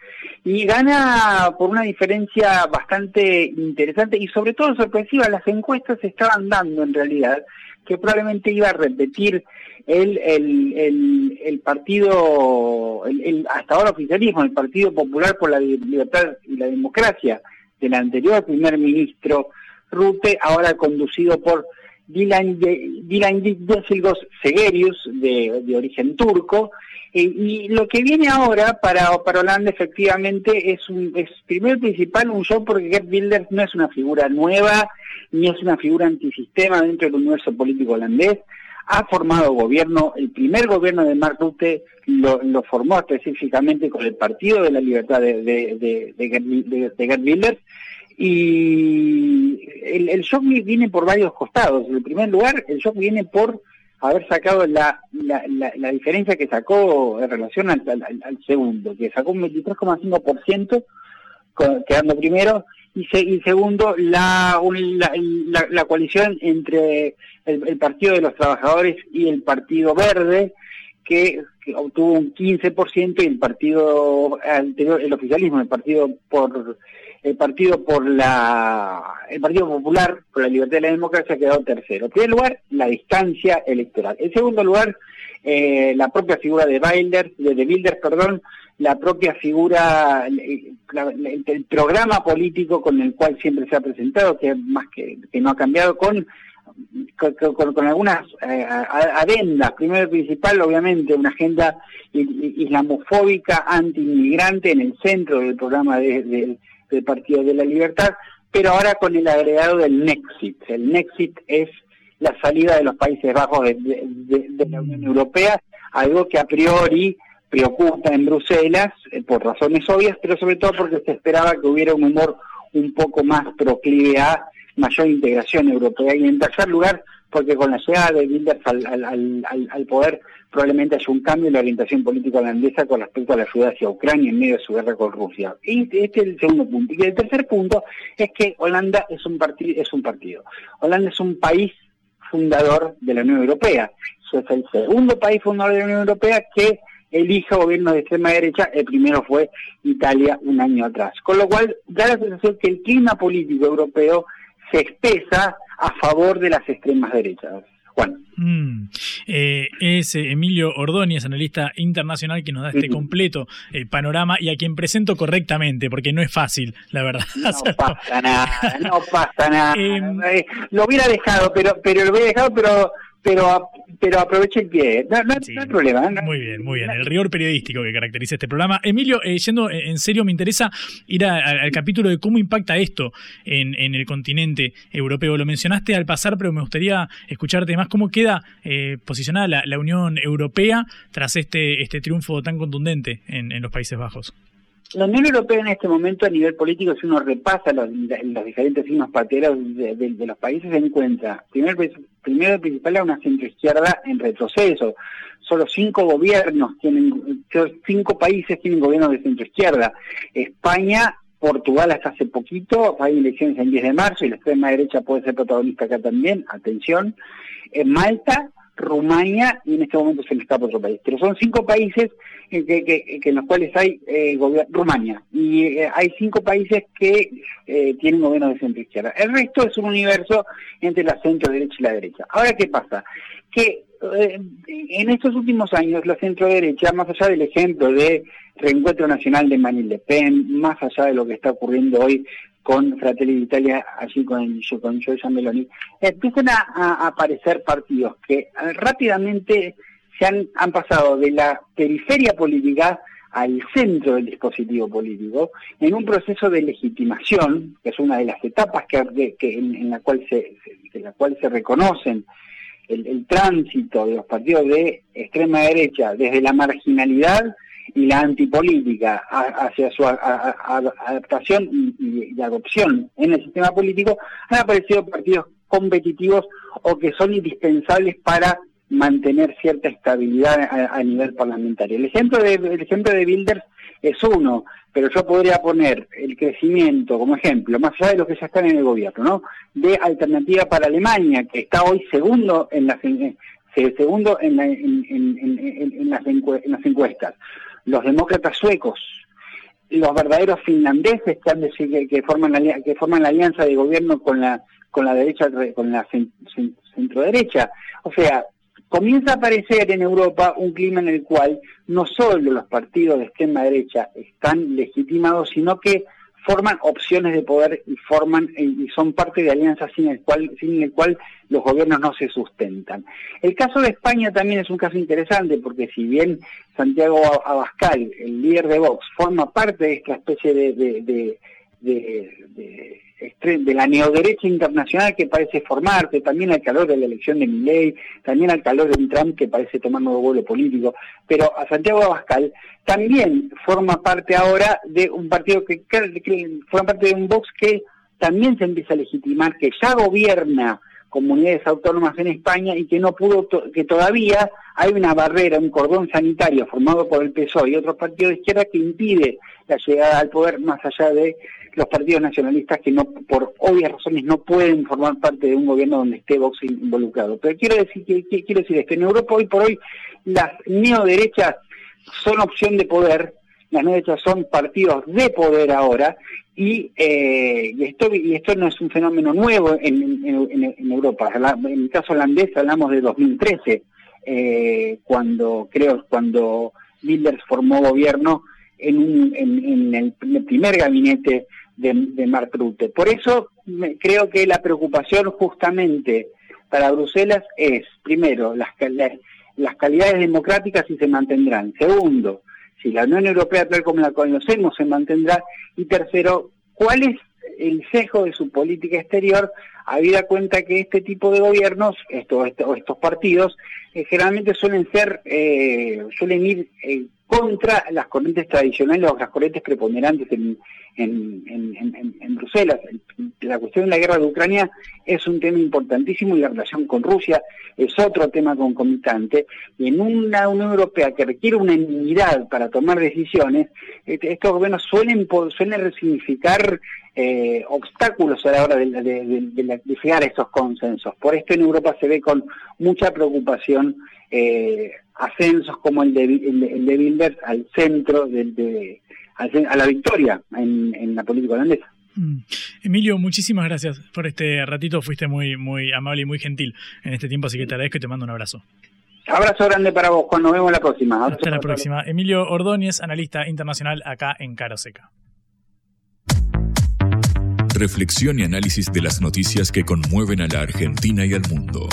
y gana por una diferencia bastante interesante y sobre todo sorpresiva. Las encuestas estaban dando en realidad que probablemente iba a repetir el, el, el, partido, el, hasta ahora oficialismo, el Partido Popular por la Libertad y la Democracia del anterior primer ministro Rute, ahora conducido por Dilan, Dilan Segerius, de, origen turco, eh, y lo que viene ahora para, para Holanda efectivamente es, un, es primero principal un show porque Gerd Wilders no es una figura nueva, ni es una figura antisistema dentro del universo político holandés, ha formado gobierno, el primer gobierno de Mark Rutte lo, formó específicamente con el Partido de la Libertad de, de, de, de Gerd Wilders, y el, el, shock viene por varios costados. En primer lugar, el shock viene por haber sacado la, la, la, diferencia que sacó en relación al, segundo, que sacó un 23,5% quedando primero, y, y segundo, la, la, la, coalición entre el, Partido de los Trabajadores y el Partido Verde, que, obtuvo un 15% y el partido anterior, el oficialismo, el partido por el partido por la el Partido Popular por la Libertad y la Democracia quedado tercero. En primer lugar, la distancia electoral. En segundo lugar, eh, la propia figura de Bilder, de, de perdón, la propia figura, el, programa político con el cual siempre se ha presentado, que más que, que no ha cambiado, con con, algunas eh, adendas. Primero principal, obviamente, una agenda islamofóbica, anti-inmigrante en el centro del programa del Partido de la Libertad, pero ahora con el agregado del Nexit. El Nexit es la salida de los Países Bajos de, la Unión Europea, algo que a priori preocupa en Bruselas eh, por razones obvias, pero sobre todo porque se esperaba que hubiera un humor un poco más proclive a mayor integración europea. Y en tercer lugar, porque con la llegada de Wilders al, poder probablemente haya un cambio en la orientación política holandesa con respecto a la ayuda hacia Ucrania en medio de su guerra con Rusia. Y este es el segundo punto. Y el tercer punto es que Holanda es un, es un partido. Holanda es un país fundador de la Unión Europea. es el segundo país fundador de la Unión Europea que elige gobierno de extrema derecha, el primero fue Italia un año atrás. Con lo cual da la sensación que el clima político europeo se expresa a favor de las extremas derechas. Juan. Mm. Eh, es eh, Emilio Ordóñez, analista internacional, que nos da este completo eh, panorama y a quien presento correctamente, porque no es fácil, la verdad. No pasa nada, no pasa nada. Em, lo hubiera dejado, pero, pero lo hubiera dejado, pero pero pero aproveche el pie. No, hay problema. muy bien, muy bien. El rigor periodístico que caracteriza este programa. Emilio, eh, yendo en serio, me interesa ir al capítulo de cómo impacta esto en, el continente europeo. Lo mencionaste al pasar, pero me gustaría escucharte más. ¿Cómo queda eh, posicionada la, Unión Europea tras este, este triunfo tan contundente en los Países Bajos? La Unión Europea en este momento a nivel político, si uno repasa los, diferentes signos pateros de, los países, se encuentra, primero, primero principal, a una centroizquierda en retroceso. Solo cinco gobiernos tienen, cinco países tienen gobiernos de centroizquierda. España, Portugal hasta hace poquito, hay elecciones en 10 de marzo y la extrema derecha puede ser protagonista acá también, atención. En Malta, Rumania y en este momento se me escapa otro país. Pero son cinco países en, que, en los cuales hay eh, Rumania y eh, hay cinco países que eh, tienen gobierno de centro izquierda. El resto es un universo entre la centro derecha y la derecha. Ahora, ¿qué pasa? Que eh, en estos últimos años la centro derecha, más allá del ejemplo de Reencuentro Nacional de Marine Le Pen, más allá de lo que está ocurriendo hoy con Fratelli d'Italia, allí con, con Giorgia Meloni, empiezan a, aparecer partidos que eh, rápidamente se han, han pasado de la periferia política al centro del dispositivo político en un proceso de legitimación, que es una de las etapas que, en, la cual se, en la cual se reconocen el, el, tránsito de los partidos de extrema derecha desde la marginalidad y la antipolítica hacia su adaptación y, adopción en el sistema político, han aparecido partidos competitivos o que son indispensables para mantener cierta estabilidad a, nivel parlamentario. El ejemplo de el ejemplo de Bilders es uno, pero yo podría poner el crecimiento como ejemplo, más allá de los que ya están en el gobierno, ¿no? De Alternativa para Alemania, que está hoy segundo en las segundo en, en, las, en las encuestas los demócratas suecos, los verdaderos finlandeses que, han que, forman la, que forman la alianza de gobierno con la con la derecha con la centro derecha. O sea, comienza a aparecer en Europa un clima en el cual no solo los partidos de extrema derecha están legitimados, sino que forman opciones de poder y forman y son parte de alianzas sin el cual sin el cual los gobiernos no se sustentan. El caso de España también es un caso interesante porque si bien Santiago Abascal, el líder de Vox, forma parte de esta especie de, la neoderecha internacional que parece formarse, también al calor de la elección de Milley, también al calor de un Trump que parece tomar nuevo vuelo político, pero a Santiago Abascal también forma parte ahora de un partido que forma parte de un Vox que también se empieza a legitimar, que ya gobierna comunidades autónomas en España y que no pudo, que todavía hay una barrera, un cordón sanitario formado por el PSOE y otros partidos de izquierda que impide la llegada al poder más allá de los partidos nacionalistas que no, por obvias razones no pueden formar parte de un gobierno donde esté Vox involucrado. Pero quiero decir que, quiero decir es que en Europa hoy por hoy las neoderechas son opción de poder, las neoderechas son partidos de poder ahora y, eh, y, esto, y esto no es un fenómeno nuevo en, en, Europa. En el caso holandés hablamos de 2013, eh, cuando creo cuando Wilders formó gobierno en, un, en, el, primer gabinete de, de Mark Rutte. Por eso creo que la preocupación justamente para Bruselas es, primero, las, las calidades democráticas si se mantendrán. Segundo, si la Unión Europea tal como la conocemos se mantendrá. Y tercero, ¿cuál es el sesgo de su política exterior, habida cuenta que este tipo de gobiernos, estos, estos, partidos, eh, generalmente suelen ser, eh, suelen ir eh, contra las corrientes tradicionales o las corrientes preponderantes en, en, Bruselas. La cuestión de la guerra de Ucrania es un tema importantísimo y la relación con Rusia es otro tema concomitante. Y en una Unión Europea que requiere una unidad para tomar decisiones, este, estos gobiernos suelen, suelen resignificar eh, obstáculos a la hora de, de, llegar a esos consensos. Por esto en Europa se ve con mucha preocupación eh, ascensos como el de, el, de Wilders al centro de, a la victoria en, la política holandesa. Mm. Emilio, muchísimas gracias por este ratito. Fuiste muy, muy amable y muy gentil en este tiempo, así que te agradezco y te mando un abrazo. Abrazo grande para vos. Cuando nos vemos la próxima. Hasta la próxima. Emilio Ordóñez, analista internacional acá en Caro Seca. Reflexión y análisis de las noticias que conmueven a la Argentina y al mundo.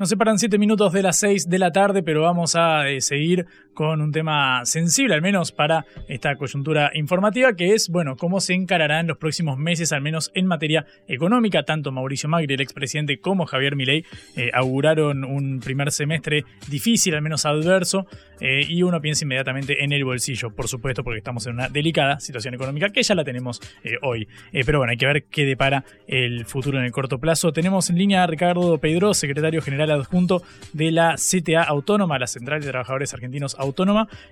Nos separan siete minutos de las seis de la tarde, pero vamos a eh, seguir con un tema sensible, al menos para esta coyuntura informativa, que es, bueno, cómo se encararán los próximos meses, al menos en materia económica. Tanto Mauricio Magri, el expresidente, como Javier Milei eh, auguraron un primer semestre difícil, al menos adverso, eh, y uno piensa inmediatamente en el bolsillo, por supuesto, porque estamos en una delicada situación económica que ya la tenemos hoy. pero bueno, hay que ver qué depara el futuro en el corto plazo. Tenemos en línea a Ricardo Pedro, secretario general adjunto de la CTA Autónoma, la Central de Trabajadores Argentinos Autónoma.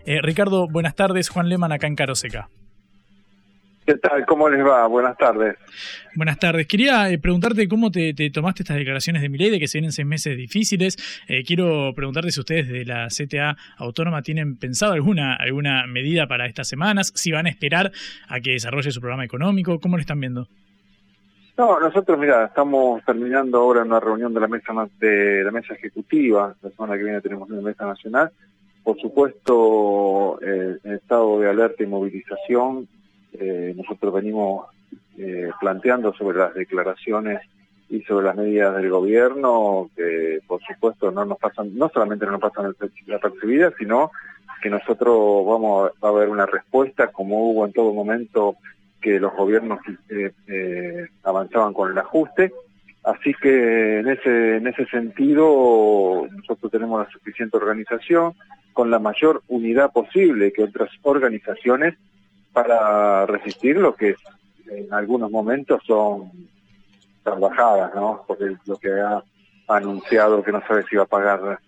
Eh, Ricardo, buenas tardes. Juan Leman acá en Caroseca. ¿Qué tal? ¿Cómo les va? Buenas tardes. Buenas tardes. Quería eh, preguntarte cómo te, tomaste estas declaraciones de Milei de que se vienen seis meses difíciles. Eh, quiero preguntarte si ustedes de la CTA Autónoma tienen pensado alguna, alguna medida para estas semanas, si van a esperar a que desarrolle su programa económico, ¿cómo lo están viendo? No, nosotros, mira, estamos terminando ahora una reunión de la mesa de la mesa ejecutiva. La semana que viene tenemos una mesa nacional. Por supuesto, eh, en estado de alerta y movilización, eh, nosotros venimos eh, planteando sobre las declaraciones y sobre las medidas del gobierno que, por supuesto, no nos pasan, no solamente no nos pasan la percibida, sino que nosotros vamos a, a ver una respuesta como hubo en todo momento que los gobiernos eh, eh, avanzaban con el ajuste. Así que en ese, en ese sentido nosotros tenemos la suficiente organización con la mayor unidad posible que otras organizaciones para resistir lo que en algunos momentos son trabajadas, ¿no? Porque lo que ha anunciado que no sabe si va a pagar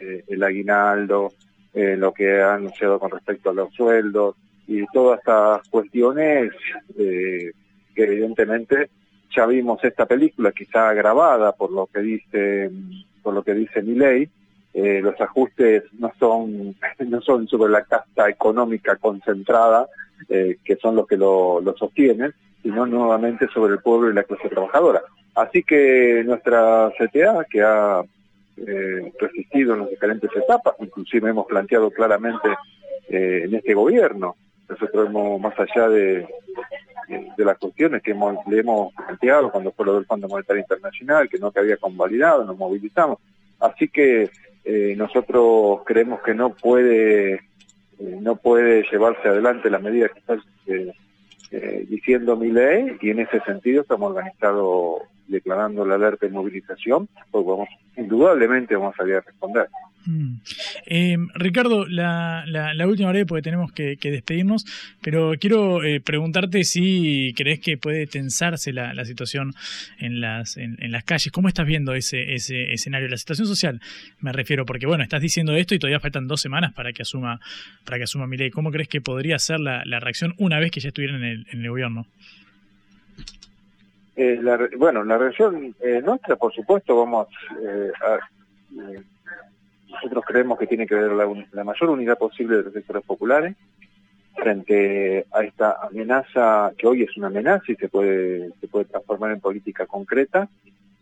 eh, el aguinaldo, lo que ha anunciado con respecto a los sueldos, y todas estas cuestiones eh, que evidentemente ya vimos esta película quizá grabada por lo que dice por lo que dice mi eh, los ajustes no son no son sobre la casta económica concentrada eh, que son los que lo, lo sostienen sino nuevamente sobre el pueblo y la clase trabajadora así que nuestra CTA que ha eh, resistido en las diferentes etapas inclusive hemos planteado claramente eh, en este gobierno nosotros hemos, más allá de, de las cuestiones que hemos, le hemos planteado cuando fue lo del Fondo Monetario Internacional, que no que había convalidado, nos movilizamos. Así que eh, nosotros creemos que no puede eh, no puede llevarse adelante la medida que está eh, eh, diciendo mi ley y en ese sentido estamos organizados declarando la alerta de movilización, pues vamos, indudablemente vamos a salir a responder. Mm. Eh, Ricardo, la, última breve porque tenemos que, despedirnos, pero quiero eh, preguntarte si crees que puede tensarse la, situación en las, en, las calles. ¿Cómo estás viendo ese, escenario? La situación social, me refiero, porque bueno, estás diciendo esto y todavía faltan dos semanas para que asuma, para que asuma ley. ¿Cómo crees que podría ser la, reacción una vez que ya estuviera en el, en el gobierno? Eh, bueno, la reacción nuestra, por supuesto, vamos a nosotros creemos que tiene que haber la, mayor unidad posible de los sectores populares frente a esta amenaza, que hoy es una amenaza y se puede, se puede transformar en política concreta.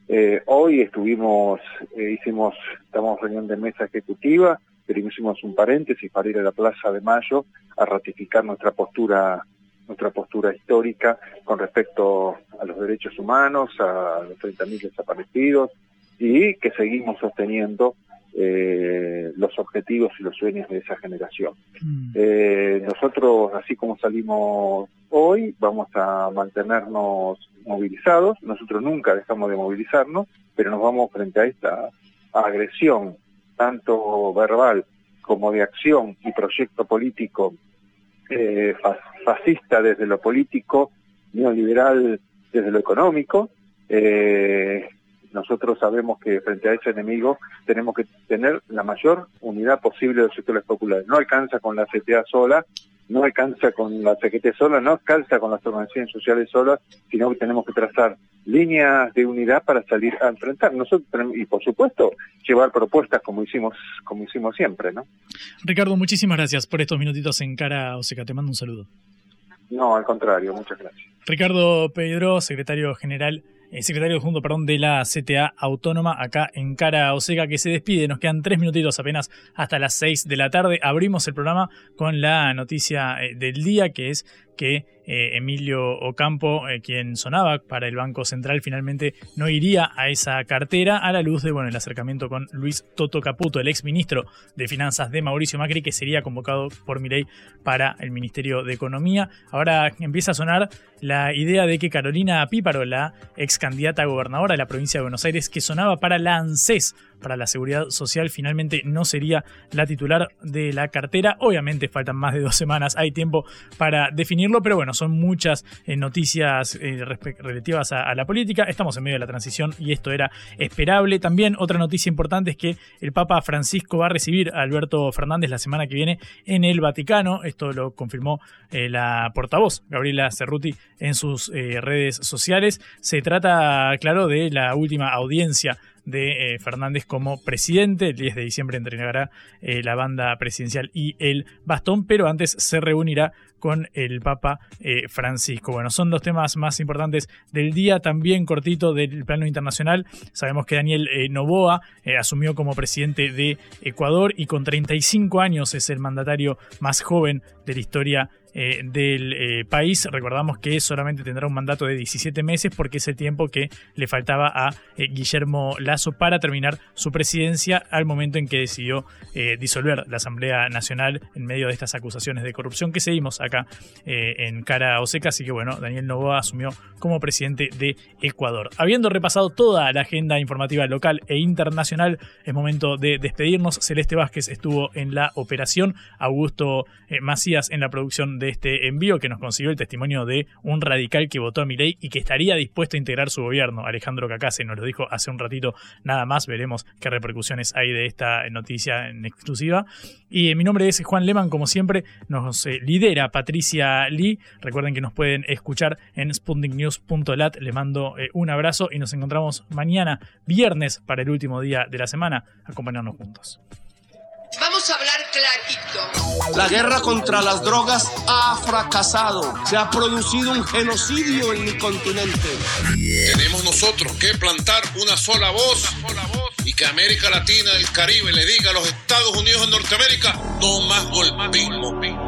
Eh, hoy estuvimos, eh, hicimos, estamos reunión de mesa ejecutiva, pero hicimos un paréntesis para ir a la Plaza de Mayo a ratificar nuestra postura nuestra postura histórica con respecto a los derechos humanos, a los 30.000 desaparecidos y que seguimos sosteniendo eh, los objetivos y los sueños de esa generación. Mm. Eh, nosotros, así como salimos hoy, vamos a mantenernos movilizados. Nosotros nunca dejamos de movilizarnos, pero nos vamos frente a esta agresión, tanto verbal como de acción y proyecto político eh, fascista desde lo político, neoliberal desde lo económico, eh, nosotros sabemos que frente a ese enemigo tenemos que tener la mayor unidad posible de los sectores populares. No alcanza con la CTA sola, no alcanza con la CGT sola, no alcanza con las organizaciones sociales solas, sino que tenemos que trazar líneas de unidad para salir a enfrentar. Nosotros y por supuesto llevar propuestas como hicimos como hicimos siempre, ¿no? Ricardo, muchísimas gracias por estos minutitos en cara Oseca. Te mando un saludo. No, al contrario, muchas gracias. Ricardo Pedro, secretario general el secretario junto perdón, de la CTA Autónoma acá en Cara Oseca que se despide. Nos quedan tres minutitos apenas hasta las seis de la tarde. Abrimos el programa con la noticia eh, del día que es que eh, Emilio Ocampo, eh, quien sonaba para el Banco Central, finalmente no iría a esa cartera a la luz de bueno, el acercamiento con Luis Toto Caputo, el ex ministro de Finanzas de Mauricio Macri, que sería convocado por Milei para el Ministerio de Economía. Ahora empieza a sonar la idea de que Carolina Píparo, la ex candidata a gobernadora de la provincia de Buenos Aires, que sonaba para la ANSES, para la seguridad social, finalmente no sería la titular de la cartera. Obviamente faltan más de dos semanas, hay tiempo para definirlo, pero bueno, son muchas eh, noticias eh, relativas a, la política. Estamos en medio de la transición y esto era esperable. También otra noticia importante es que el Papa Francisco va a recibir a Alberto Fernández la semana que viene en el Vaticano. Esto lo confirmó eh, la portavoz Gabriela Cerruti en sus redes sociales. Se trata, claro, de la última audiencia de Fernández como presidente. El 10 de diciembre entregará la banda presidencial y el bastón, pero antes se reunirá con el Papa eh, Francisco. Bueno, son los temas más importantes del día, también cortito del plano internacional. Sabemos que Daniel Novoa asumió como presidente de Ecuador y con 35 años es el mandatario más joven de la historia eh, del eh, país. Recordamos que solamente tendrá un mandato de 17 meses porque es el tiempo que le faltaba a eh, Guillermo Lazo para terminar su presidencia al momento en que decidió disolver la Asamblea Nacional en medio de estas acusaciones de corrupción que seguimos en cara Oseca. Así que bueno, Daniel Novoa asumió como presidente de Ecuador. Habiendo repasado toda la agenda informativa local e internacional, es momento de despedirnos. Celeste Vázquez estuvo en la operación, Augusto Macías en la producción de este envío que nos consiguió el testimonio de un radical que votó a Milei y que estaría dispuesto a integrar su gobierno. Alejandro Cacase nos lo dijo hace un ratito nada más. Veremos qué repercusiones hay de esta noticia en exclusiva. Y mi nombre es Juan Leman, como siempre, nos eh, lidera Patricia Lee. Recuerden que nos pueden escuchar en sputniknews.lat. Le mando eh, un abrazo y nos encontramos mañana, viernes, para el último día de la semana. Acompañarnos juntos. Vamos a hablar clarito. La guerra contra las drogas ha fracasado. Se ha producido un genocidio en mi continente. Tenemos nosotros que plantar una sola voz y que América Latina, el Caribe, le diga a los Estados Unidos de Norteamérica, no más golpismo.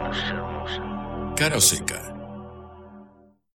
Cara o seca